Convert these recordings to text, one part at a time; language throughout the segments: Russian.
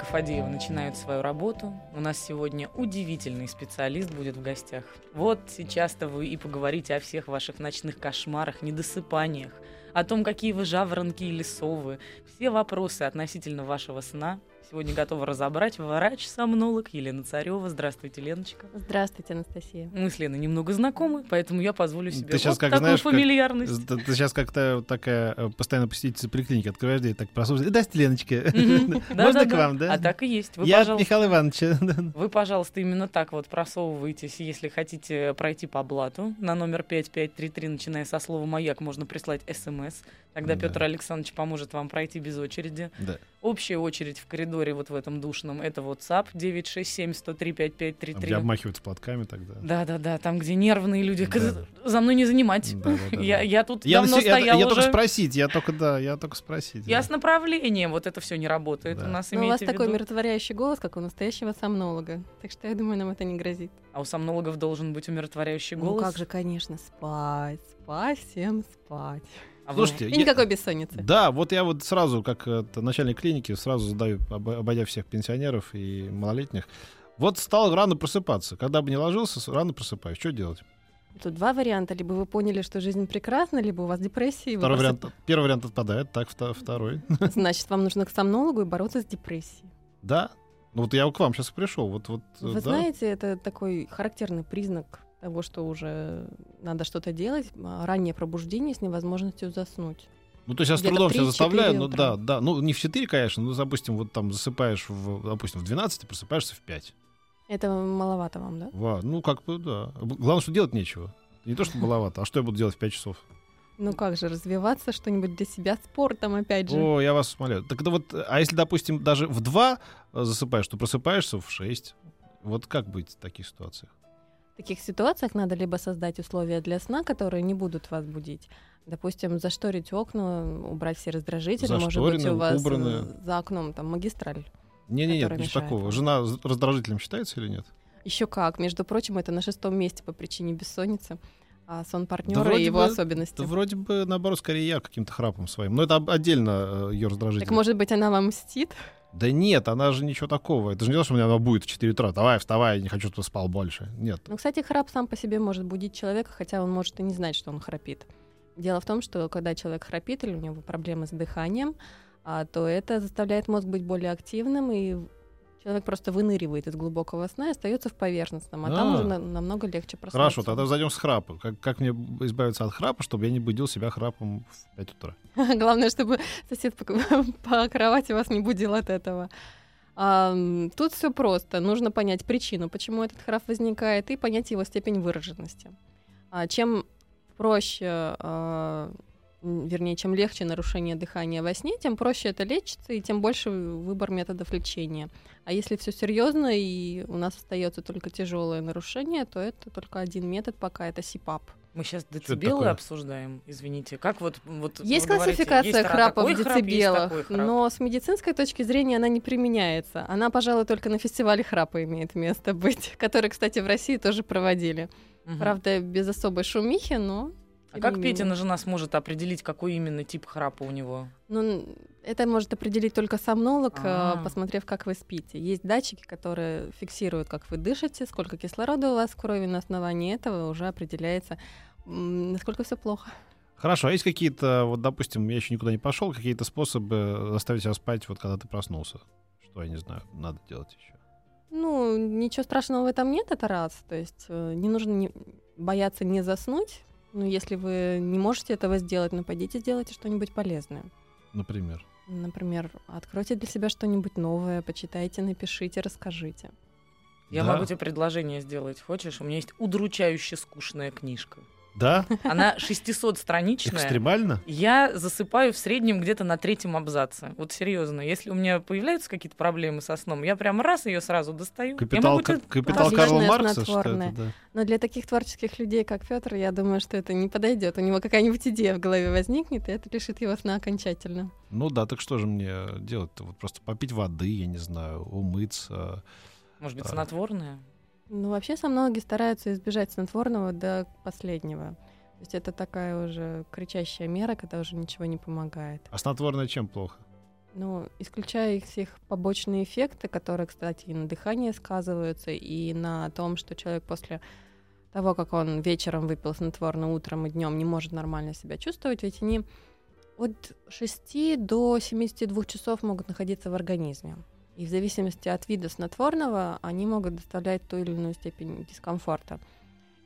Клиника Фадеева начинает свою работу. У нас сегодня удивительный специалист будет в гостях. Вот сейчас-то вы и поговорите о всех ваших ночных кошмарах, недосыпаниях, о том, какие вы жаворонки или совы. Все вопросы относительно вашего сна сегодня готова разобрать врач-сомнолог Елена Царева. Здравствуйте, Леночка. Здравствуйте, Анастасия. Мы с Леной немного знакомы, поэтому я позволю себе Ты сейчас вот как такую знаешь, как- фамильярность. Ты, ты сейчас как-то такая э, постоянно посетительница поликлиники открываешь дверь, так прослушай. Здрасте, Леночка. Можно к вам, да? А так и есть. Я от Михаила Ивановича. Вы, пожалуйста, именно так вот просовываетесь, если хотите пройти по блату. На номер 5533, начиная со слова «Маяк», можно прислать смс. Тогда Да. Петр Александрович поможет вам пройти без очереди. Да. Общая очередь в коридоре вот в этом душном — это WhatsApp 967-103-5533. Где обмахиваются платками тогда. Да-да-да, там, где нервные люди. Да. За мной не занимать. Да, да, да, Я, я тут Я, давно на я- стояла я уже. только спросить, я только, да, я только спросить. Я да. с направлением, вот это все не работает. Да. У нас Но Ну, у вас такой умиротворяющий голос, как у настоящего сомнолога. Так что я думаю, нам это не грозит. А у сомнологов должен быть умиротворяющий голос. Ну как же, конечно, спать, спать, всем спать. А Слушайте, И я- никакой бессонницы. Да, вот я вот сразу, как это, начальник клиники, сразу задаю, об- обойдя всех пенсионеров и малолетних. Вот стал рано просыпаться. Когда бы не ложился, рано просыпаюсь. Что делать? Тут два варианта. Либо вы поняли, что жизнь прекрасна, либо у вас депрессия. Второй просып- вариант, первый вариант отпадает, так, вто- второй. Значит, вам нужно к сомнологу и бороться с депрессией. Да. Ну вот я к вам сейчас пришел. Вот, вот, Вы да. знаете, это такой характерный признак того, что уже надо что-то делать. А, Раннее пробуждение с невозможностью заснуть. Ну, то есть я с трудом себя 3-4 заставляю, ну да, да. Ну, не в 4, конечно, но, допустим, вот там засыпаешь, в, допустим, в 12, просыпаешься в 5. Это маловато вам, да? Ва, ну, как бы, да. Главное, что делать нечего. Не то, что маловато, а что я буду делать в 5 часов? Ну как же, развиваться что-нибудь для себя спортом, опять же. О, я вас умоляю. Так это вот, а если, допустим, даже в 2 засыпаешь, то просыпаешься в 6. Вот как быть в таких ситуациях? В таких ситуациях надо либо создать условия для сна, которые не будут вас будить. Допустим, зашторить окна, убрать все раздражители. Может быть, у вас убранные. э, за окном там магистраль. Не-не-не, Которая ничего мешает такого. Жена раздражителем считается или нет? Еще как. Между прочим, это на шестом месте по причине бессонницы. А сон партнера вроде и его бы- особенности. Да вроде бы, наоборот, скорее я каким-то храпом своим. Но это отдельно ее раздражитель. Так может быть, она вам мстит? Да нет, она же ничего такого. Это же не то, что у меня она будет в 4 утра. Давай, вставай, я не хочу, чтобы спал больше. Нет. Ну, кстати, храп сам по себе может будить человека, хотя он может и не знать, что он храпит. Дело в том, что когда человек храпит или у него проблемы с дыханием, а, то это заставляет мозг быть более активным, и человек просто выныривает из глубокого сна и остается в поверхностном, а, там А. уже на- намного легче проснуться. Хорошо, тогда зайдем с храпа. Как, как мне избавиться от храпа, чтобы я не будил себя храпом в 5 утра? Главное, чтобы сосед по, по кровати вас не будил от этого. А, тут все просто. Нужно понять причину, почему этот храп возникает, и понять его степень выраженности. А, чем проще, а, вернее, чем легче нарушение дыхания во сне, тем проще это лечится, и тем больше выбор методов лечения. А если все серьезно и у нас остается только тяжелое нарушение, то это только один метод, пока это СИПАП. Мы сейчас децибелы обсуждаем, извините. Как вот... вот Есть говорите, классификация есть храпа такой в храп, есть децибелах, такой храп. но с медицинской точки зрения она не применяется. Она, пожалуй, только на фестивале храпа имеет место быть, который, кстати, в России тоже проводили. Мгм. Правда, без особой шумихи, но... А как. Петина жена сможет определить, какой именно тип храпа у него? Ну, это может определить только сомнолог, э, А. посмотрев, как вы спите. Есть датчики, которые фиксируют, как вы дышите, сколько кислорода у вас в крови. На основании этого уже определяется, насколько все плохо. Хорошо, а есть какие-то, вот, допустим, я еще никуда не пошел, какие-то способы заставить себя спать, вот когда ты проснулся? Что, я не знаю, надо делать еще? Ну, ничего страшного в этом нет, это раз. То есть э, не нужно не- бояться не заснуть. Ну, если вы не можете этого сделать, ну, пойдите сделайте что-нибудь полезное. Например. Например, откройте для себя что-нибудь новое, почитайте, напишите, расскажите. Я Да. могу тебе предложение сделать. Хочешь? У меня есть удручающе скучная книжка. Да? Она 600-страничная. Экстремально? Я засыпаю в среднем где-то на третьем абзаце. Вот серьезно, если у меня появляются какие-то проблемы со сном, я прям раз ее сразу достаю. Капитал, могу тебе- капитал Карла Маркса, что это, да. Но для таких творческих людей, как Петр, я думаю, что это не подойдет. У него какая-нибудь идея в голове возникнет, и это лишит его сна окончательно. Ну да, так что же мне делать-то? Вот просто попить воды, я не знаю, умыться. Может быть, А. снотворное? Ну, вообще, сомнологи стараются избежать снотворного до последнего. То есть это такая уже кричащая мера, когда уже ничего не помогает. А снотворное чем плохо? Ну, исключая их всех побочные эффекты, которые, кстати, и на дыхании сказываются, и на том, что человек после того, как он вечером выпил снотворное, утром и днем не может нормально себя чувствовать, ведь они от 6 до 72 часов могут находиться в организме. И в зависимости от вида снотворного они могут доставлять ту или иную степень дискомфорта.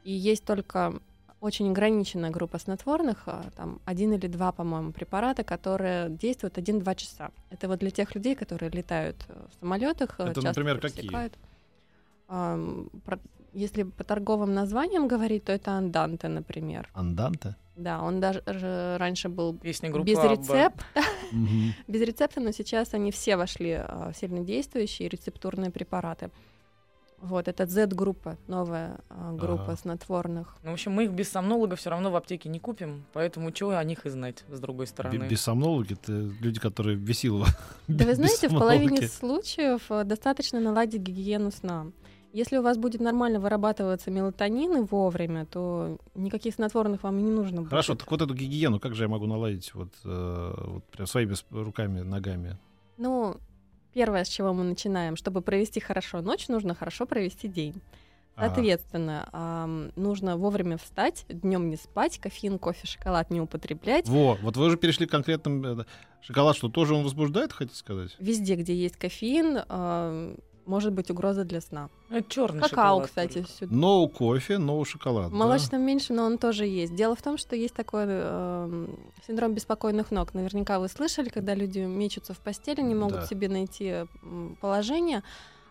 И есть только очень ограниченная группа снотворных, а, там один или два, по-моему, препарата, которые действуют 1-2 часа. Это вот для тех людей, которые летают э, в самолетах. Это, например, какие? Если по торговым названиям говорить, то это анданте, например. Анданте? Да, он даже же раньше был Песня группы без рецепта, без рецепта, но сейчас они все вошли а, в сильнодействующие рецептурные препараты. Вот, это Z-группа, новая а, группа Ага. снотворных. Ну, в общем, мы их без сомнолога все равно в аптеке не купим, поэтому чего о них и знать, с другой Б- стороны. Бессомнологи — это люди, которые весилово. Да вы знаете, в половине случаев э, достаточно наладить гигиену сна. Если у вас будет нормально вырабатываться мелатонин и вовремя, то никаких снотворных вам и не нужно будет. Хорошо, так вот эту гигиену как же я могу наладить вот, э, вот прям своими руками, ногами? Ну, первое, с чего мы начинаем, чтобы провести хорошо ночь, нужно хорошо провести день. Ага. Соответственно, ам, нужно вовремя встать, днем не спать, кофеин, кофе, шоколад не употреблять. Во, вот вы уже перешли к конкретным... э, Шоколад, что тоже он возбуждает, хотите сказать? Везде, где есть кофеин, ам, может быть угроза для сна. Это черный Какао, шоколад кстати, только. сюда. No кофе, no шоколад. В да? молочном меньше, но он тоже есть. Дело в том, что есть такой эм, синдром беспокойных ног. Наверняка вы слышали, когда люди мечутся в постели, не могут Да. себе найти положение.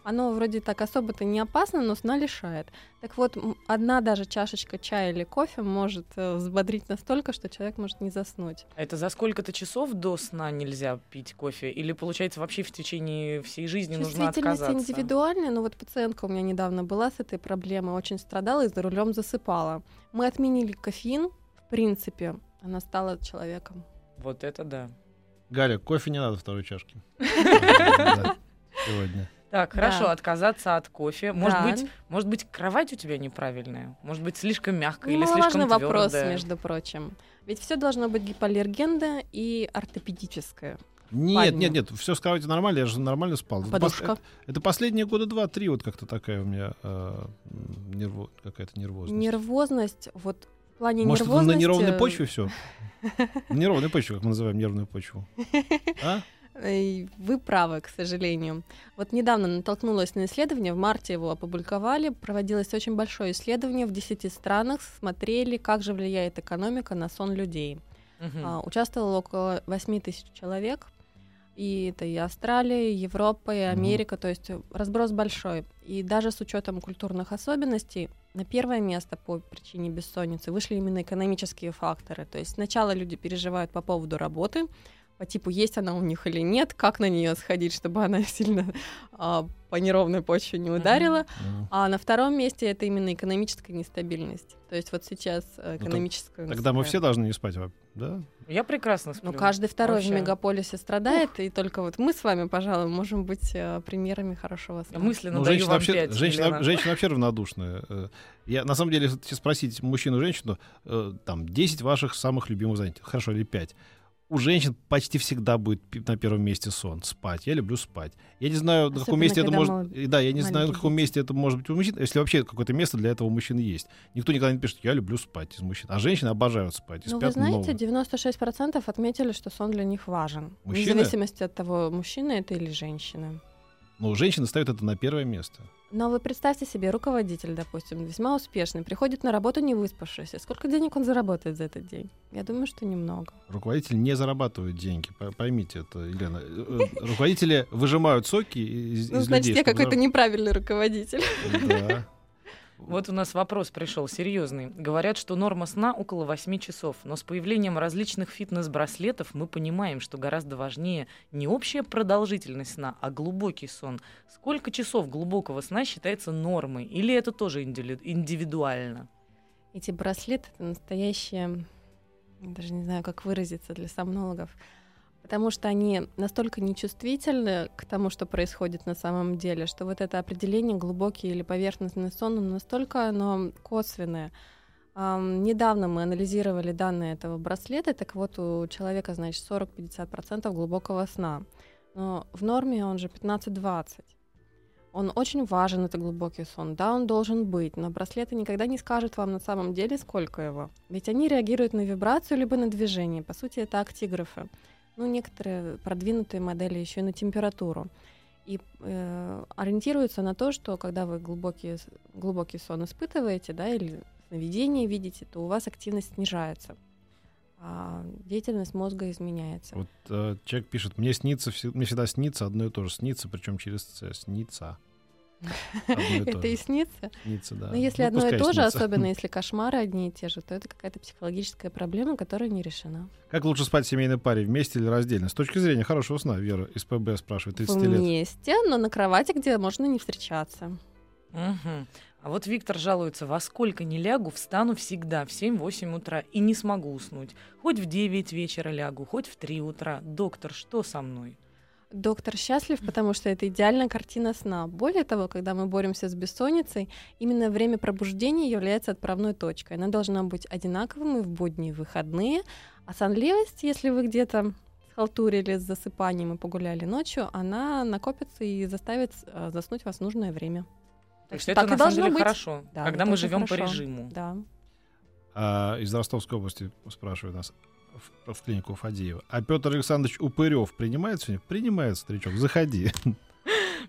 Оно вроде так особо-то не опасно, но сна лишает. Так вот, одна даже чашечка чая или кофе может э, взбодрить настолько, что человек может не заснуть. А Это за сколько-то часов до сна нельзя пить кофе? Или, получается, вообще в течение всей жизни нужно Чувствительность отказаться? индивидуальная, но вот пациентка у меня недавно была с этой проблемой, очень страдала и за рулем засыпала. Мы отменили кофеин, в принципе, она стала человеком. Вот это да. Галя, кофе не надо второй чашки. Сегодня. Так, Да. хорошо, отказаться от кофе. Может Да. быть, может быть, кровать у тебя неправильная? Может быть, слишком мягкая или Немаловажный слишком вопрос, твёрдая? между прочим. Ведь все должно быть гипоаллергенно и ортопедическое. Нет, Ладно. нет, нет, все с кровати нормально, я же нормально спал. Подушка. Это, это последние года два-три вот как-то такая у меня э, нерво- какая-то нервозность. Нервозность, вот в плане Может, это нервозности... на неровной почве все? На неровной почве, как мы называем нервную почву. А? Вы правы, к сожалению. Вот недавно натолкнулась на исследование, в марте его опубликовали, проводилось очень большое исследование в 10 странах, смотрели, как же влияет экономика на сон людей. А, Участвовало около 8 тысяч человек. И это и Австралия, и Европа, и Америка, то есть разброс большой. И даже с учетом культурных особенностей на первое место по причине бессонницы вышли именно экономические факторы. То есть сначала люди переживают по поводу работы, по типу, есть она у них или нет, как на нее сходить, чтобы она сильно а, по неровной почве не ударила. М. А на втором месте это именно экономическая нестабильность. То есть вот сейчас э, Ну, экономическая... Тогда мы все должны не спать, да? Я прекрасно сплю. ну, каждый второй Вообще. в мегаполисе страдает, и только вот мы с вами, пожалуй, можем быть э, примерами хорошего Я сна. мысленно Ну, даю женщина вам вообще, пять, женщина, Елена. женщина вообще равнодушная. Э, Я, на самом деле, если спросить мужчину и женщину, э, там, 10 ваших самых любимых занятий, хорошо, или 5, у женщин почти всегда будет на первом месте сон, спать. Я люблю спать. Я не знаю, на каком Особенно, месте это может... и Да, я не знаю, на каком месте это может быть у мужчин, если вообще какое-то место для этого у мужчин есть. Никто никогда не пишет, я люблю спать из мужчин. А женщины обожают спать. Ну, вы знаете, много. 96% отметили, что сон для них важен. Мужчины? Вне зависимости от того, мужчина это или женщина. Но женщины ставят это на первое место. Но вы представьте себе, руководитель, допустим, весьма успешный, приходит на работу не выспавшийся. Сколько денег он заработает за этот день? Я думаю, что немного. Руководители не зарабатывают деньги. По- Поймите это, Елена. Э, Руководители выжимают соки из, Ну, из значит, людей. я чтобы какой-то неправильный руководитель. Да. Вот у нас вопрос пришел серьезный. Говорят, что норма сна около 8 часов, но с появлением различных фитнес-браслетов мы понимаем, что гораздо важнее не общая продолжительность сна, а глубокий сон. Сколько часов глубокого сна считается нормой? Или это тоже индиви- индивидуально? Эти браслеты — это настоящее, даже не знаю, как выразиться для сомнологов, потому что они настолько нечувствительны к тому, что происходит на самом деле, что вот это определение глубокий или поверхностный сон, настолько оно косвенное. Ам, недавно мы анализировали данные этого браслета, так вот у человека, значит, 40-50% глубокого сна. Но в норме он же 15-20. Он очень важен, это глубокий сон. Да, он должен быть, но браслеты никогда не скажут вам на самом деле, сколько его. Ведь они реагируют на вибрацию либо на движение. По сути, это актиграфы. Ну, некоторые продвинутые модели еще и на температуру. И э, ориентируются на то, что когда вы глубокий, глубокий сон испытываете, да, или сновидение видите, то у вас активность снижается, а деятельность мозга изменяется. Вот э, человек пишет, мне снится, мне всегда снится одно и то же, снится, причем через «ц», снится. Это и снится. Снится, да. Но если Ну, одно и то же, особенно если кошмары одни и те же, то это какая-то психологическая проблема, которая не решена. Как лучше спать в семейной паре, вместе или раздельно? С точки зрения хорошего сна, Вера из ПБ спрашивает, 30 лет. Вместе, но на кровати, где можно не встречаться. А вот Виктор жалуется, во сколько не лягу, встану всегда в 7-8 утра и не смогу уснуть. Хоть в 9 вечера лягу, хоть в 3 утра. Доктор, что со мной? Доктор счастлив, потому что это идеальная картина сна. Более того, когда мы боремся с бессонницей, именно время пробуждения является отправной точкой. Она должна быть одинаковым и в будни, и в выходные. А сонливость, если вы где-то схалтурили с засыпанием и погуляли ночью, она накопится и заставит э, заснуть вас в нужное время. То есть что это так и на самом должно деле быть. хорошо, Да, когда мы живем по хорошо. режиму. Да. А, из Ростовской области спрашивают нас в, в клинику Фадеева. А Петр Александрович Упырев принимает сегодня? Принимает, старичок, заходи.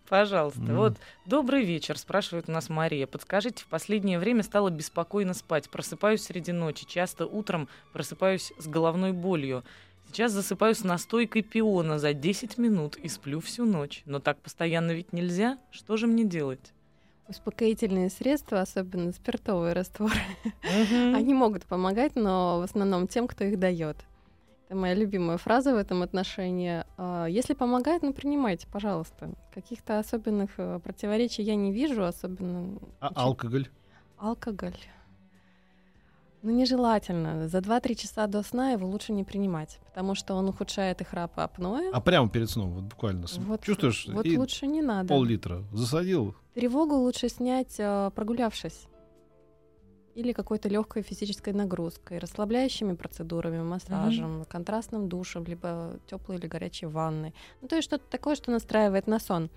Пожалуйста. Мгм. Вот добрый вечер, спрашивает у нас Мария. Подскажите, в последнее время стало беспокойно спать. Просыпаюсь среди ночи. Часто утром просыпаюсь с головной болью. Сейчас засыпаю с настойкой пиона за 10 минут и сплю всю ночь. Но так постоянно ведь нельзя. Что же мне делать? Успокоительные средства, особенно спиртовые растворы, Мгм. Они могут помогать, но в основном тем, кто их дает. Это моя любимая фраза в этом отношении. А, Если помогает, ну принимайте, пожалуйста. Каких-то особенных э, противоречий я не вижу, особенно А алкоголь? алкоголь. Ну, нежелательно. За 2-3 часа до сна его лучше не принимать, потому что он ухудшает и храп, и апноэ. А прямо перед сном, вот буквально. Вот- Чувствуешь? Вот и лучше не надо. пол-литра засадил. Тревогу лучше снять, э, прогулявшись. Или какой-то легкой физической нагрузкой, расслабляющими процедурами, массажем, контрастным душем, либо теплой или горячей ванной. Ну, то есть что-то такое, что настраивает на сон.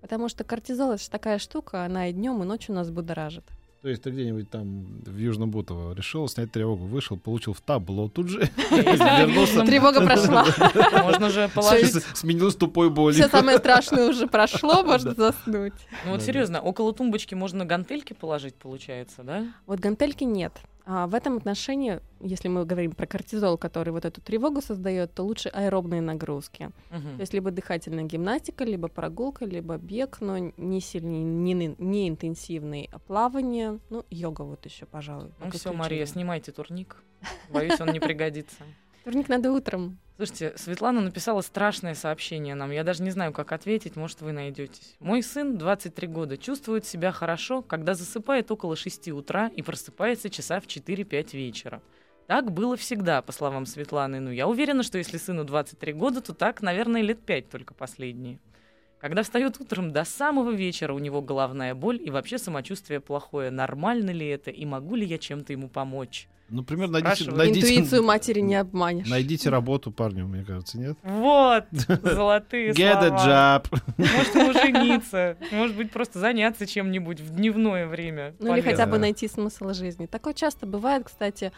Потому что кортизол это же такая штука, она и днем, и ночью нас будоражит. То есть ты где-нибудь там в Южном Бутово решил снять тревогу, вышел, получил в табло тут же. Тревога прошла. Можно же положить... Сменилось тупой болью. Все самое страшное уже прошло, можно заснуть. Ну вот серьезно, около тумбочки можно гантельки положить, получается, да? Вот гантельки нет. А в этом отношении, если мы говорим про кортизол, который вот эту тревогу создает, то лучше аэробные нагрузки. Мгм. То есть либо дыхательная гимнастика, либо прогулка, либо бег, но не сильный, не, не интенсивный, а плавание, ну, йога вот еще, пожалуй. Ну все. Мария, снимайте турник. Боюсь, он не пригодится. Турник надо утром. Слушайте, Светлана написала страшное сообщение нам. Я даже не знаю, как ответить, может, вы найдетесь. Мой сын, 23 года, чувствует себя хорошо, когда засыпает около 6 утра и просыпается часа в 4-5 вечера. Так было всегда, по словам Светланы. Ну, я уверена, что если сыну 23 года, то так, наверное, лет 5 только последние. Когда встает утром до самого вечера, у него головная боль и вообще самочувствие плохое. Нормально ли это и могу ли я чем-то ему помочь? Например, найдите, найдите, Интуицию матери не обманешь. найдите работу парню, мне кажется, нет? Вот, золотые Get a слова. job. Может, ему жениться. Может быть, просто заняться чем-нибудь в дневное время. Ну или хотя бы найти смысл жизни. Такое часто бывает, кстати,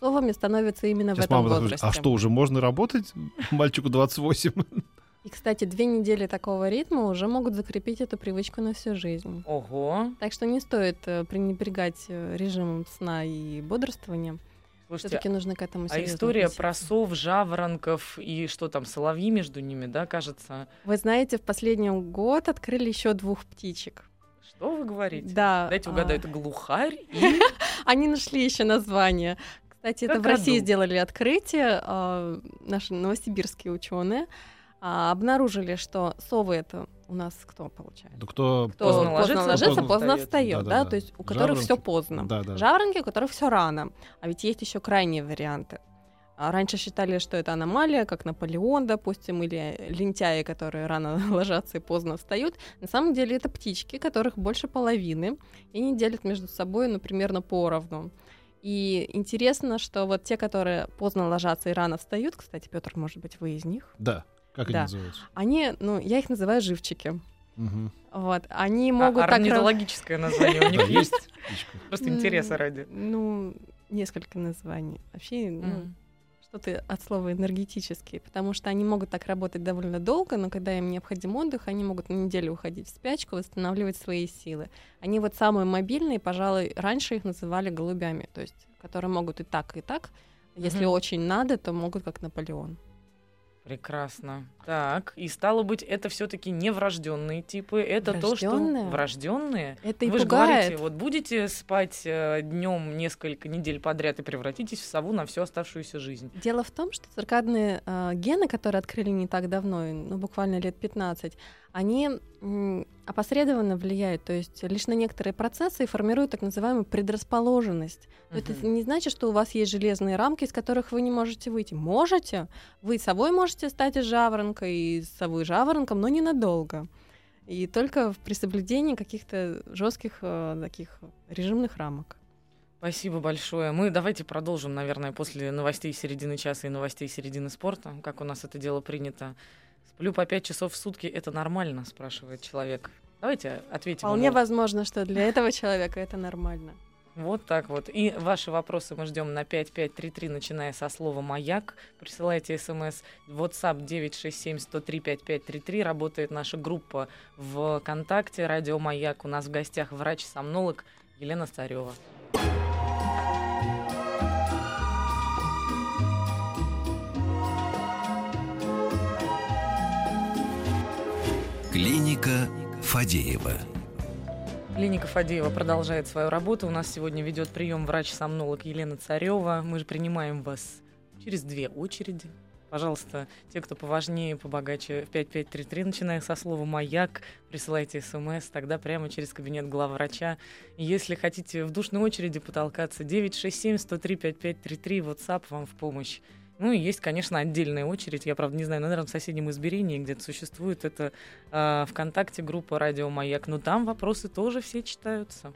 совами становится именно в Сейчас этом мама так возрасте. говорит, а что, уже можно работать? Мальчику 28. И, кстати, две недели такого ритма уже могут закрепить эту привычку на всю жизнь. Ого. Так что не стоит э, пренебрегать э, режимом сна и бодрствования. Слушайте, Все-таки нужно к этому а история про относиться. сов, жаворонков и что там, соловьи между ними, да, кажется? Вы знаете, в последний год открыли еще двух птичек. Что вы говорите? Да. Дайте а, угадаю, это глухарь и... Они нашли еще название. Кстати, это в. России сделали открытие. а, Наши новосибирские ученые обнаружили, что совы это у нас кто получается? Да кто, Кто Поздно поздно, ложится, ложится, поздно поздно встаёт. встает, да, Да-да-да. то есть у которых все Жаворонки. поздно. Да, да. Жаворонки, у которых все рано. А ведь есть еще крайние варианты. А Раньше считали, что это аномалия, как Наполеон, допустим, или лентяи, которые рано ложатся и поздно встают. На самом деле это птички, которых больше половины, и они делят между собой, ну, примерно поровну. И интересно, что вот те, которые поздно ложатся и рано встают, кстати, Петр, может быть, вы из них, Да. Как Да. они называются? они, ну, я их называю живчики. Мгм. Вот, они А, могут так... раз- орнитологическое название у них есть? Просто интереса ради. Ну, несколько названий. Вообще, ну, что-то от слова энергетические, потому что они могут так работать довольно долго, но когда им необходим отдых, они могут на неделю уходить в спячку, восстанавливать свои силы. Они вот самые мобильные, пожалуй, раньше их называли голубями, то есть которые могут и так, и так. Если Мгм. очень надо, то могут как Наполеон. Прекрасно. Так, и стало быть, это все-таки не врожденные типы, это то, что Врождённые? врожденные. Это и Вы же пугает. говорите, вот будете спать днем несколько недель подряд и превратитесь в сову на всю оставшуюся жизнь. Дело в том, что циркадные э, гены, которые открыли не так давно, ну, буквально лет 15, они опосредованно влияют, то есть лишь на некоторые процессы и формируют так называемую предрасположенность. Но Это Мгм. не значит, что у вас есть железные рамки, из которых вы не можете выйти. Можете. Вы совой можете стать из жаворонка, и совой жаворонком, но ненадолго. И только при соблюдении каких-то жестких таких режимных рамок. Спасибо большое. Мы давайте продолжим, наверное, после новостей середины часа и новостей середины спорта, как у нас это дело принято. Сплю по пять часов в сутки, это нормально, спрашивает человек. Давайте ответим. Вполне ему. возможно, что для этого человека это нормально. Вот так вот. И ваши вопросы мы ждем на 5533, начиная со слова «Маяк». Присылайте смс WhatsApp 967-103-5533. Работает наша группа в ВКонтакте «Радио Маяк». У нас в гостях врач-сомнолог Елена Царева. Клиника Фадеева. Клиника Фадеева продолжает свою работу. У нас сегодня ведет прием врач-сомнолог Елена Царева. Мы же принимаем вас через две очереди. Пожалуйста, те, кто поважнее, побогаче, в 5533, начиная со слова «Маяк», присылайте смс, тогда прямо через кабинет главврача. Если хотите в душной очереди потолкаться, 967-103-5533, WhatsApp вам в помощь. Ну и есть, конечно, отдельная очередь. Я, правда, не знаю, наверное, в соседнем измерении где-то существует. Это э, ВКонтакте группа «Радио Маяк». Но там вопросы тоже все читаются.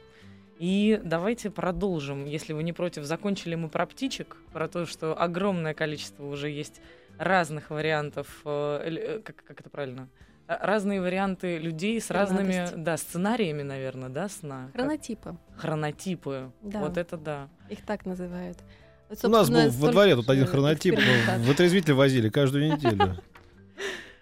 И давайте продолжим. Если вы не против, закончили мы про птичек, про то, что огромное количество уже есть разных вариантов, э, э, как, как это правильно? А, Разные варианты людей с разными, да, сценариями, наверное, да, сна. Как- Хронотипы. Хронотипы. Да. Вот это да. Их так называют. Вот, У нас был во дворе тут один хронотип, экспериментаций. вытрезвитель возили каждую неделю.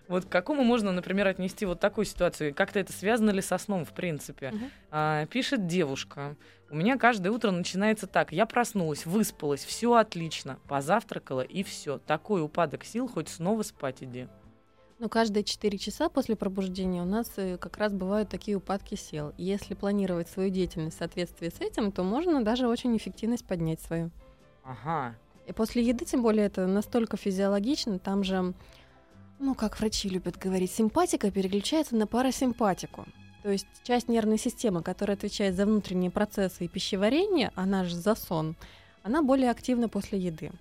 Вот к какому можно, например, отнести вот такую ситуацию? Как-то это связано ли со сном, в принципе? Мгм. А, пишет девушка. У меня каждое утро начинается так. Я проснулась, выспалась, все отлично, позавтракала и все. Такой упадок сил, хоть снова спать иди. Ну, каждые 4 часа после пробуждения у нас э, как раз бывают такие упадки сил. И Если планировать свою деятельность в соответствии с этим, то можно даже очень эффективность поднять свою. Ага. И после еды, тем более, это настолько физиологично, там же, ну, как врачи любят говорить, симпатика переключается на парасимпатику. То есть часть нервной системы, которая отвечает за внутренние процессы и пищеварение, она же за сон, она более активна после еды.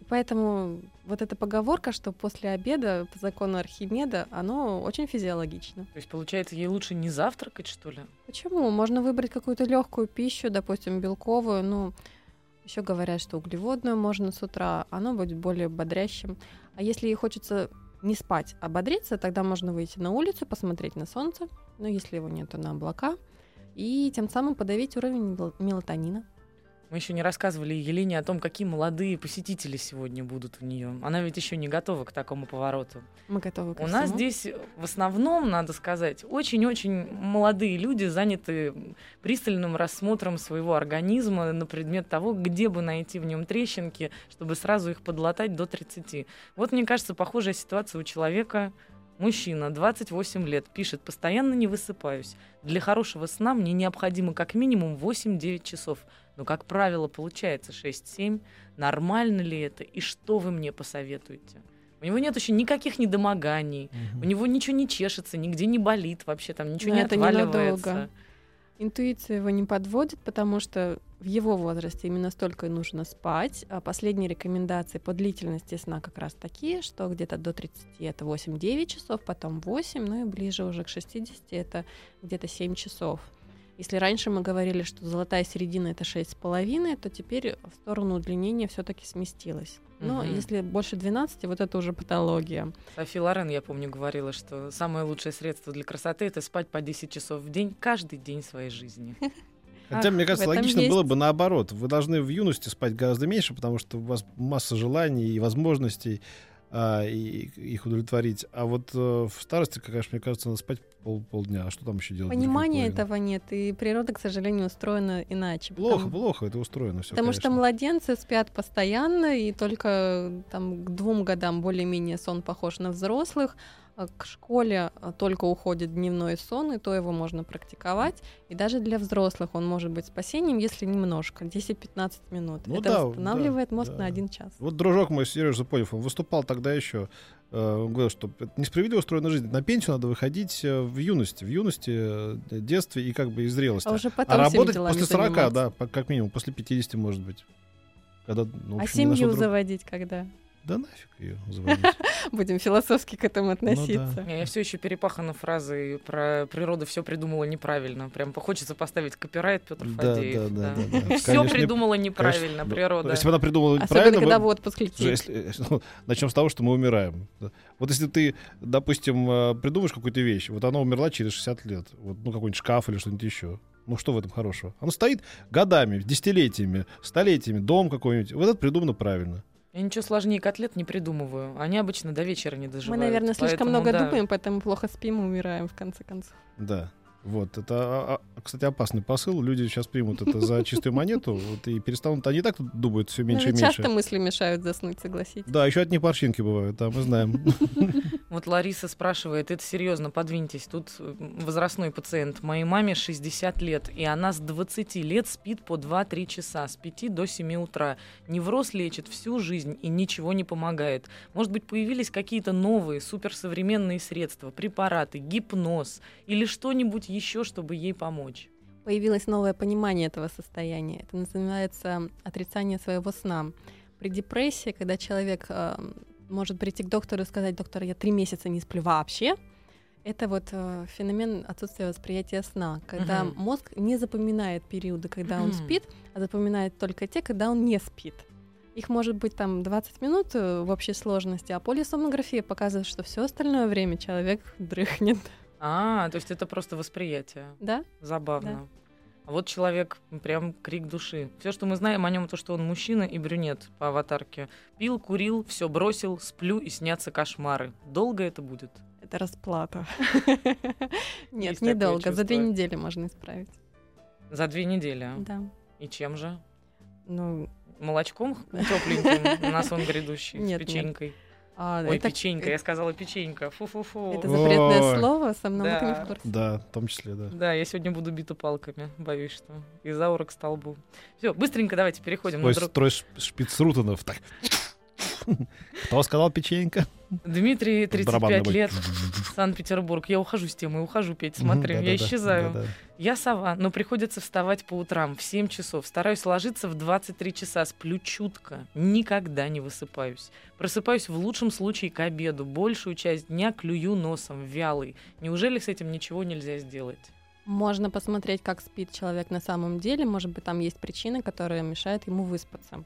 И поэтому вот эта поговорка, что после обеда по закону Архимеда, оно очень физиологично. То есть, получается, ей лучше не завтракать, что ли? Почему? Можно выбрать какую-то легкую пищу, допустим, белковую, ну, еще говорят, что углеводную можно с утра, оно будет более бодрящим. А если хочется не спать, а бодриться, тогда можно выйти на улицу, посмотреть на солнце, но если его нет, то на облака, и тем самым подавить уровень мел- мелатонина. Мы еще не рассказывали Елене о том, какие молодые посетители сегодня будут у нее. Она ведь еще не готова к такому повороту. Мы готовы ко У нас всему. здесь в основном, надо сказать, очень-очень молодые люди заняты пристальным рассмотром своего организма на предмет того, где бы найти в нем трещинки, чтобы сразу их подлатать до 30. Вот, мне кажется, похожая ситуация у человека Мужчина, 28 лет, пишет, постоянно не высыпаюсь. Для хорошего сна мне необходимо как минимум 8-9 часов. Но, как правило, получается 6-7. Нормально ли это? И что вы мне посоветуете? У него нет еще никаких недомоганий. У него ничего не чешется, нигде не болит вообще, там ничего Но не это отваливается. ненадолго. Интуиция его не подводит, потому что в его возрасте именно столько и нужно спать. А последние рекомендации по длительности сна как раз такие, что где-то до 30 это 8-9 часов, потом 8, ну и ближе уже к 60 это где-то 7 часов. Если раньше мы говорили, что золотая середина это 6,5, то теперь в сторону удлинения все-таки сместилась. Но Мгм. если больше 12, вот это уже патология. Софи Лорен, я помню, говорила, что самое лучшее средство для красоты это спать по 10 часов в день каждый день своей жизни. Хотя, Ах, мне кажется, логично есть. было бы наоборот. Вы должны в юности спать гораздо меньше, потому что у вас масса желаний и возможностей а, и их удовлетворить. А вот э, в старости, конечно, мне кажется, надо спать пол, полдня. А что там еще делать? Понимания этого нет, и природа, к сожалению, устроена иначе. Плохо, потому- плохо это устроено все. Потому что младенцы спят постоянно, и только там, к двум годам более-менее сон похож на взрослых. А К школе а, только уходит дневной сон, и то его можно практиковать. И даже для взрослых он может быть спасением, если немножко, 10-15 минут. Ну Это да, восстанавливает да, мозг да. на один час. Вот дружок мой, Сережа Запонев, он выступал тогда еще, э, он говорил, что несправедливо устроена жизнь. На пенсию надо выходить э, в юности, в юности, э, детстве и как бы и зрелости. А уже А потом всеми работать после 40, заниматься. да, как минимум, после 50, может быть. Когда, ну, А общем, что семью друг- заводить когда? Да нафиг ее заводить. Будем философски к этому Ну да. относиться. Я все еще перепахана фразой про природу все придумала неправильно. Прям хочется поставить копирайт Петр Да, Фадеев. да, да, да, да. Все Конечно, не- придумала неправильно, Конечно, природа. Если бы она придумала Особенно, правильно, когда мы- в отпуск. Слушай, если- ну, начнем с того, что мы умираем. Да. Вот если ты, допустим, э, придумаешь какую-то вещь, вот она умерла через 60 лет, вот, ну, какой-нибудь шкаф или что-нибудь еще. Ну, что в этом хорошего? Оно стоит годами, десятилетиями, столетиями, дом какой-нибудь. Вот это придумано правильно. Я ничего сложнее котлет не придумываю. Они обычно до вечера не Мы, доживают. наверное, слишком Поэтому, много да. думаем, поэтому плохо спим и умираем в конце концов. Да. Вот, это, а, а, кстати, опасный посыл. Люди сейчас примут это за чистую монету вот, и перестанут. Они так думают все меньше и меньше. часто мысли мешают заснуть, согласитесь. Да, еще от них порчинки бывают, да, мы знаем. Вот Лариса спрашивает, это серьезно, подвиньтесь, тут возрастной пациент. Моей маме 60 лет, и она с 20 лет спит по 2-3 часа, с 5 до 7 утра. Невроз лечит всю жизнь и ничего не помогает. Может быть, появились какие-то новые суперсовременные средства, препараты, гипноз или что-нибудь еще, чтобы ей помочь? Появилось новое понимание этого состояния. Это называется отрицание своего сна. При депрессии, когда человек э, может прийти к доктору и сказать, доктор, я три месяца не сплю вообще, это вот э, феномен отсутствия восприятия сна, когда Мгм. мозг не запоминает периоды, когда он Мгм. спит, а запоминает только те, когда он не спит. Их может быть там 20 минут э, в общей сложности, а полисомнография показывает, что все остальное время человек дрыхнет. А, то есть это просто восприятие. Да? Забавно. А вот человек, прям крик души. Все, что мы знаем о нем, то, что он мужчина и брюнет по аватарке. Пил, курил, все бросил, сплю и снятся кошмары. Долго это будет? Это расплата. Нет, недолго. За две недели можно исправить. За две недели. Да. И чем же? Ну, Молочком тепленьким на сон грядущий, с нет. А, Ой, это, печенька, я сказала печенька. Фу-фу-фу. это запретное Ой. слово, со мной Да. не в курсе. Да, в том числе, да. Да, я сегодня буду бита палками, боюсь, что из аура к столбу. Все, быстренько давайте переходим на Ой, друг... строй ш- шпицрутенов. Так. Кто сказал печенька? Дмитрий, Барабанный 35 бой. лет, Санкт-Петербург. Я ухожу с темы, ухожу, Петь, смотри, я да-да-да, исчезаю. да-да. Я сова, но приходится вставать по утрам в 7 часов. Стараюсь ложиться в 23 часа, сплю чутко, никогда не высыпаюсь. Просыпаюсь в лучшем случае к обеду, большую часть дня клюю носом, вялый. Неужели с этим ничего нельзя сделать? Можно посмотреть, как спит человек на самом деле. Может быть, там есть причины, которые мешают ему выспаться.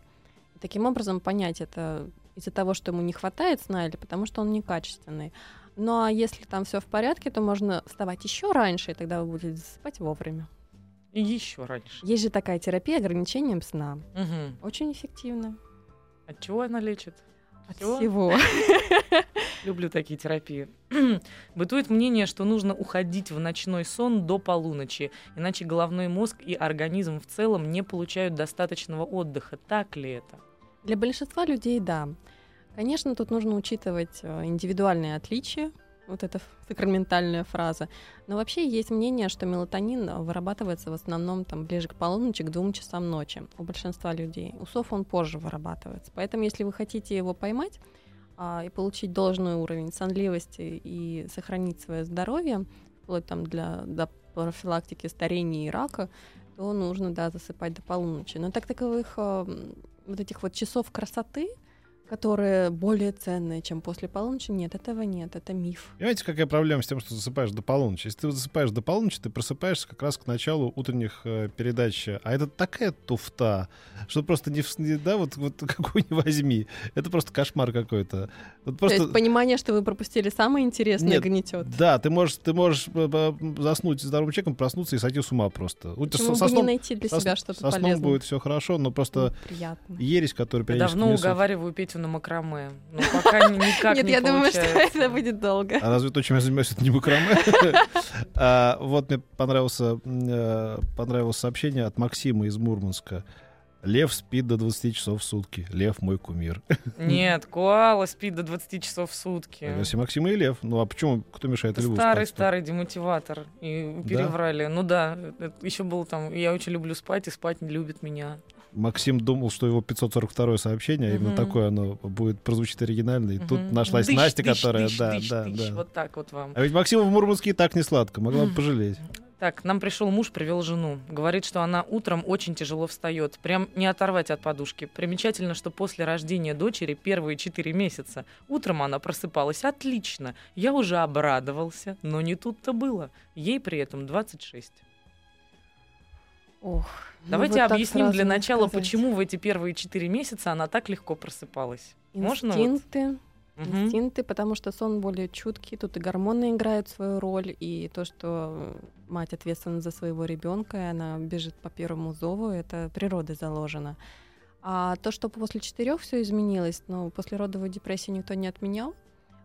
И таким образом понять, это из-за того, что ему не хватает сна или потому что он некачественный. Ну а если там все в порядке, то можно вставать еще раньше, и тогда вы будете засыпать вовремя. И еще раньше. Есть же такая терапия ограничением сна. Мгм. Очень эффективно. От чего она лечит? От Всего? всего. Люблю такие терапии. Бытует мнение, что нужно уходить в ночной сон до полуночи, иначе головной мозг и организм в целом не получают достаточного отдыха. Так ли это? Для большинства людей да. Конечно, тут нужно учитывать э, индивидуальные отличия Вот эта сакраментальная фраза. Но вообще есть мнение, что мелатонин вырабатывается в основном там ближе к полуночи, к двум часам ночи у большинства людей. У сов он позже вырабатывается. Поэтому если вы хотите его поймать а, и получить должный уровень сонливости и сохранить свое здоровье, вплоть там для, до профилактики старения и рака, то нужно, да, засыпать до полуночи. Но так таковых а, вот этих вот часов красоты, которые более ценные, чем после полуночи. Нет, этого нет, это миф. Понимаете, какая проблема с тем, что засыпаешь до полуночи? Если ты засыпаешь до полуночи, ты просыпаешься как раз к началу утренних э, передач. А это такая туфта, что просто не, не да, вот, вот какую не возьми. Это просто кошмар какой-то. Вот просто... То есть понимание, что вы пропустили самое интересное, Нет, гнетет. Да, ты можешь, ты можешь э, заснуть здоровым человеком, проснуться и сойти с ума просто. Почему со, бы сном, не найти для себя что-то полезное? Со сном будет все хорошо, но просто ну, Приятно. ересь, которая периодически Давно несут... уговариваю Петю на макраме. Но пока никак Нет, не я думаю, что это будет долго. А разве то, чем я занимаюсь, это не макраме? А, вот мне понравился, э, понравилось сообщение от Максима из Мурманска. Лев спит до 20 часов в сутки. Лев мой кумир. Нет, коала спит до 20 часов в сутки. Если Максим и Лев. Ну а почему? Кто мешает Льву Старый, старый демотиватор. И переврали. Да? Ну да, еще был там, я очень люблю спать, и спать не любит меня. Максим думал, что его 542 сообщение, а именно такое оно будет прозвучит оригинально. И тут нашлась дыщ, Настя, дыщ, которая... Дыщ, да, дыщ, да, дыщ, да. Вот так вот вам. А ведь Максиму в Мурманске и так не сладко, могла бы пожалеть. Так, нам пришел муж, привел жену. Говорит, что она утром очень тяжело встает. Прям не оторвать от подушки. Примечательно, что после рождения дочери первые четыре месяца утром она просыпалась отлично. Я уже обрадовался, но не тут-то было. Ей при этом 26. Ох. Ну Давайте ну, вот объясним для начала, сказать. почему в эти первые четыре месяца она так легко просыпалась. Инстинкты. Можно вот? Инстинкты, потому что сон более чуткий, тут и гормоны играют свою роль, и то, что мать ответственна за своего ребенка, и она бежит по первому зову, это природой заложено. А то, что после четырех все изменилось, ну, после родовой депрессии никто не отменял,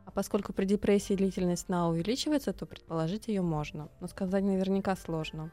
а поскольку при депрессии длительность сна увеличивается, то предположить ее можно. Но сказать наверняка сложно.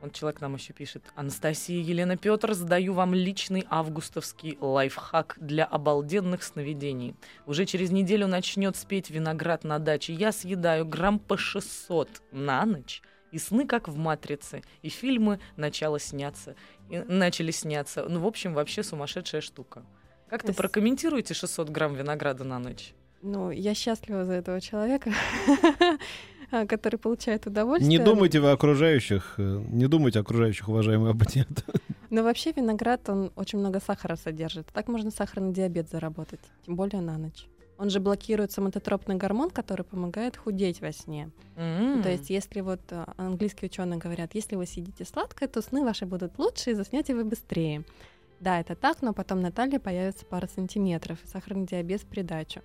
Он человек нам еще пишет. Анастасия Елена Петр, задаю вам личный августовский лайфхак для обалденных сновидений. Уже через неделю начнет спеть виноград на даче. Я съедаю грамм по 600 на ночь. И сны, как в «Матрице», и фильмы начало сняться, и начали сняться. Ну, в общем, вообще сумасшедшая штука. Как-то есть... прокомментируйте 600 грамм винограда на ночь. Ну, я счастлива за этого человека. А, который получает удовольствие. Не думайте вы окружающих, э, не думайте окружающих, уважаемые абоненты. Но вообще виноград, он очень много сахара содержит. Так можно сахарный диабет заработать, тем более на ночь. Он же блокирует соматотропный гормон, который помогает худеть во сне. Mm-hmm. То есть, если вот э, английские ученые говорят, если вы сидите сладко, то сны ваши будут лучше, и заснете вы быстрее. Да, это так, но потом на талии появится пара сантиметров, и сахарный диабет в придачу.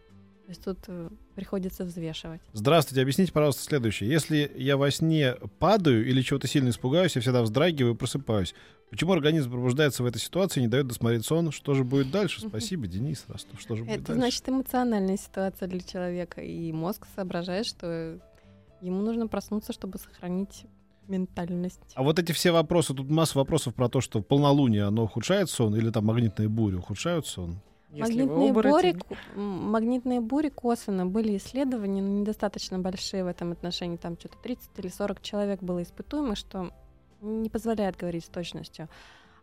Есть тут э, приходится взвешивать. Здравствуйте, объясните, пожалуйста, следующее. Если я во сне падаю или чего-то сильно испугаюсь, я всегда вздрагиваю и просыпаюсь. Почему организм пробуждается в этой ситуации и не дает досмотреть сон? Что же будет дальше? Спасибо, Денис Ростов. Что же будет Это дальше? значит эмоциональная ситуация для человека, и мозг соображает, что ему нужно проснуться, чтобы сохранить ментальность. А вот эти все вопросы, тут масса вопросов про то, что полнолуние, оно ухудшает сон, или там магнитные бури ухудшают сон? Магнитные, бури, магнитные бури косвенно были исследования, но недостаточно большие в этом отношении. Там что-то 30 или 40 человек было испытуемо, что не позволяет говорить с точностью.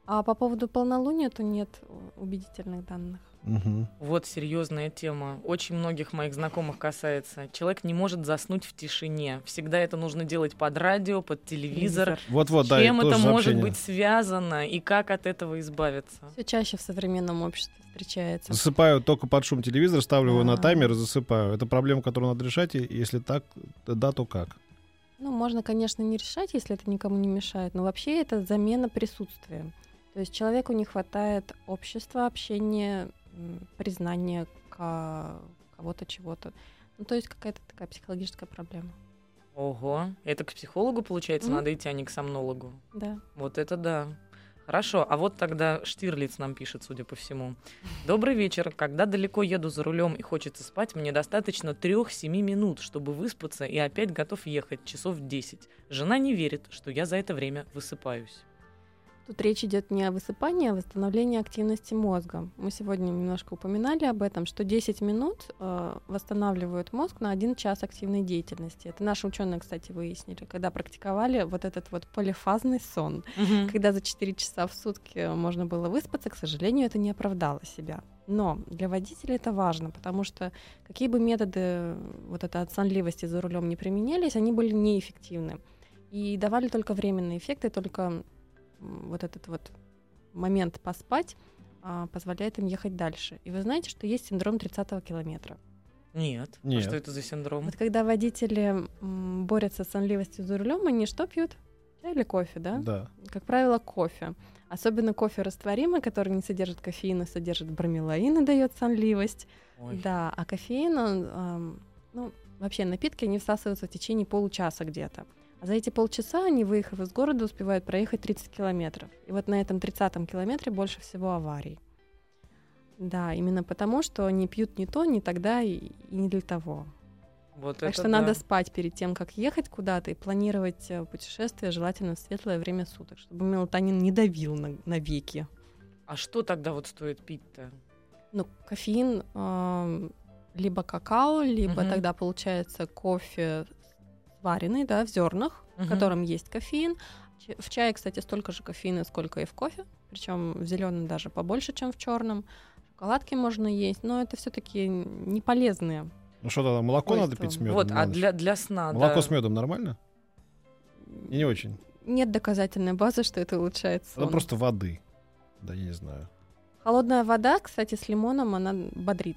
А по поводу полнолуния, то нет убедительных данных. Угу. Вот серьезная тема. Очень многих моих знакомых касается. Человек не может заснуть в тишине. Всегда это нужно делать под радио, под телевизор. Вот-вот, да. Чем это может быть связано и как от этого избавиться? Все чаще в современном обществе встречается. Засыпаю только под шум телевизора, ставлю его на таймер и засыпаю. Это проблема, которую надо решать. И если так, да, то как? Ну, можно, конечно, не решать, если это никому не мешает, но вообще это замена присутствия. То есть человеку не хватает общества, общения, признание кого-то чего-то. Ну, то есть какая-то такая психологическая проблема. Ого, это к психологу, получается, mm-hmm. надо идти, а не к сомнологу. Да. Вот это да. Хорошо, а вот тогда Штирлиц нам пишет, судя по всему. Добрый вечер. Когда далеко еду за рулем и хочется спать, мне достаточно 3-7 минут, чтобы выспаться и опять готов ехать часов 10. Жена не верит, что я за это время высыпаюсь. Тут речь идет не о высыпании, а о восстановлении активности мозга. Мы сегодня немножко упоминали об этом, что 10 минут э, восстанавливают мозг на 1 час активной деятельности. Это наши ученые, кстати, выяснили, когда практиковали вот этот вот полифазный сон. Мгм. Когда за 4 часа в сутки можно было выспаться, к сожалению, это не оправдало себя. Но для водителей это важно, потому что какие бы методы вот это от сонливости за рулем не применялись, они были неэффективны. И давали только временные эффекты, только вот этот вот момент поспать а, позволяет им ехать дальше. И вы знаете, что есть синдром 30-го километра. Нет. А Нет. что это за синдром? Вот когда водители м, борются с сонливостью за рулем, они что пьют? Чай или кофе, да? Да. Как правило, кофе. Особенно кофе растворимый, который не содержит кофеина, содержит бромелаин и дает сонливость. Ой. Да, а кофеин, он, ам, ну, вообще напитки, они всасываются в течение получаса где-то. За эти полчаса они, выехав из города, успевают проехать 30 километров. И вот на этом 30-м километре больше всего аварий. Да, именно потому, что они пьют не то, не тогда и, и не для того. Вот Так что да. надо спать перед тем, как ехать куда-то и планировать э, путешествие, желательно в светлое время суток, чтобы мелатонин не давил на, на веки. А что тогда вот стоит пить-то? Ну, кофеин ам, либо какао, либо Мгм. тогда получается кофе сваренный, да, в зернах, в Мгм. котором есть кофеин. В чае, кстати, столько же кофеина, сколько и в кофе, причем в зеленом даже побольше, чем в черном. Шоколадки можно есть, но это все-таки не полезные. Ну что тогда, молоко надо Свойства. пить с медом? вот, а для, для сна, Молоко да. с медом нормально? И не очень. Нет доказательной базы, что это улучшает сон. Это просто воды. Да, я не знаю. Холодная вода, кстати, с лимоном, она бодрит.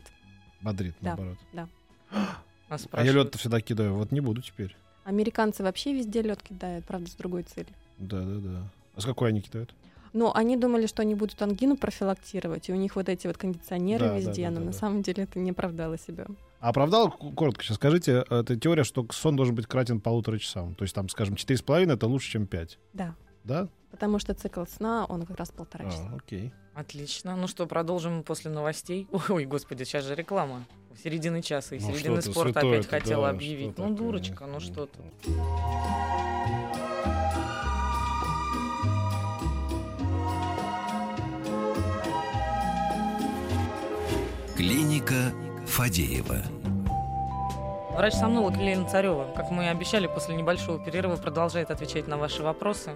Бодрит, Да, наоборот. Нас А я спрашивают. лед всегда кидаю. Вот не буду теперь. Американцы вообще везде лед кидают, правда, с другой целью. Да, да, да. А с какой они кидают? Но они думали, что они будут ангину профилактировать, и у них вот эти вот кондиционеры Да, да, везде, да, но да, на да. самом деле это не оправдало себя. А оправдал, к- коротко сейчас скажите, это теория, что сон должен быть кратен полутора часам. То есть там, скажем, четыре с половиной это лучше, чем пять. Да, Да? потому что цикл сна, он как раз полтора часа. А, окей. Отлично. Ну что, продолжим после новостей. Ой, господи, сейчас же реклама. Середины часа и Ну, середины спорта опять ты, хотела да, объявить. Ну, такое? дурочка, ну что ты. Клиника Фадеева. Врач-сомнолог Елена Царева, как мы и обещали, после небольшого перерыва продолжает отвечать на ваши вопросы.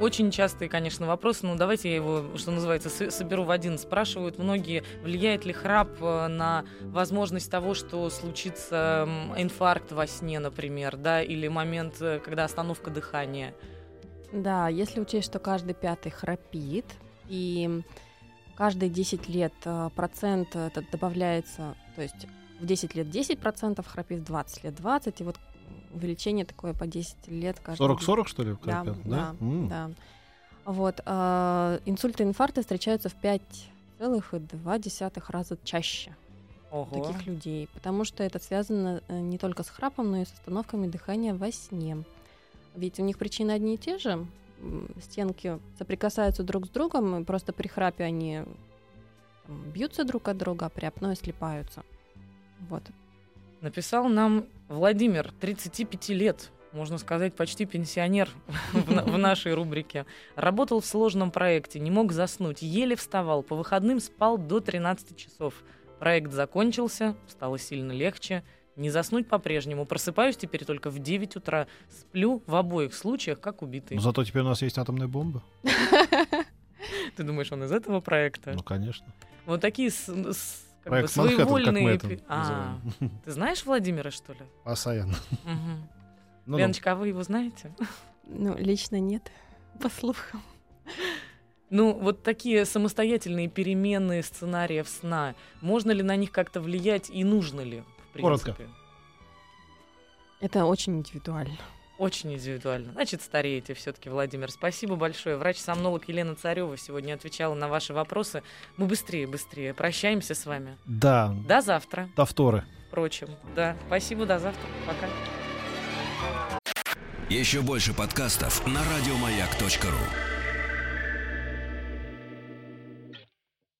Очень частые, конечно, вопросы, но давайте я его, что называется, соберу в один. Спрашивают многие, влияет ли храп э, на возможность того, что случится инфаркт во сне, например, да, или момент, э, когда остановка дыхания. Да, если учесть, что каждый пятый храпит, и каждые 10 лет э, процент этот добавляется, то есть в 10 лет 10% храпит, в 20 лет 20, и вот увеличение такое по 10 лет каждый 40-40, что ли? Да, как-то, да, М. да. Вот. а, инсульты и инфаркты встречаются в 5,2 раза чаще Ого. у таких людей, потому что это связано э, не только с храпом, но и с остановками дыхания во сне. Ведь у них причины одни и те же. Стенки соприкасаются друг с другом, и просто при храпе они бьются друг от друга, а при апное слипаются. Вот. Написал нам Владимир, 35 лет, можно сказать, почти пенсионер в, на- в нашей рубрике. Работал в сложном проекте, не мог заснуть, еле вставал, по выходным спал до 13 часов. Проект закончился, стало сильно легче. Не заснуть по-прежнему. Просыпаюсь теперь только в 9 утра. Сплю в обоих случаях, как убитый. Но зато теперь у нас есть атомная бомба. Ты думаешь, он из этого проекта? Ну, конечно. Вот такие с- с- как Проект бы Манхэттен, как мы своевольные... это пи- А, ты знаешь Владимира, что ли? Постоянно. Мгм. Ну, ну, Леночка, а вы его знаете? Ну, лично нет, по слухам. Ну, вот такие самостоятельные переменные сценариев сна, можно ли на них как-то влиять и нужно ли, в Коротко. принципе? Это очень индивидуально. Очень индивидуально. Значит, стареете все-таки, Владимир. Спасибо большое. Врач-сомнолог Елена Царева сегодня отвечала на ваши вопросы. Мы быстрее, быстрее прощаемся с вами. Да, До завтра, до вторы. впрочем. Да, спасибо, до завтра. Пока. Еще больше подкастов на радиомаяк.ру.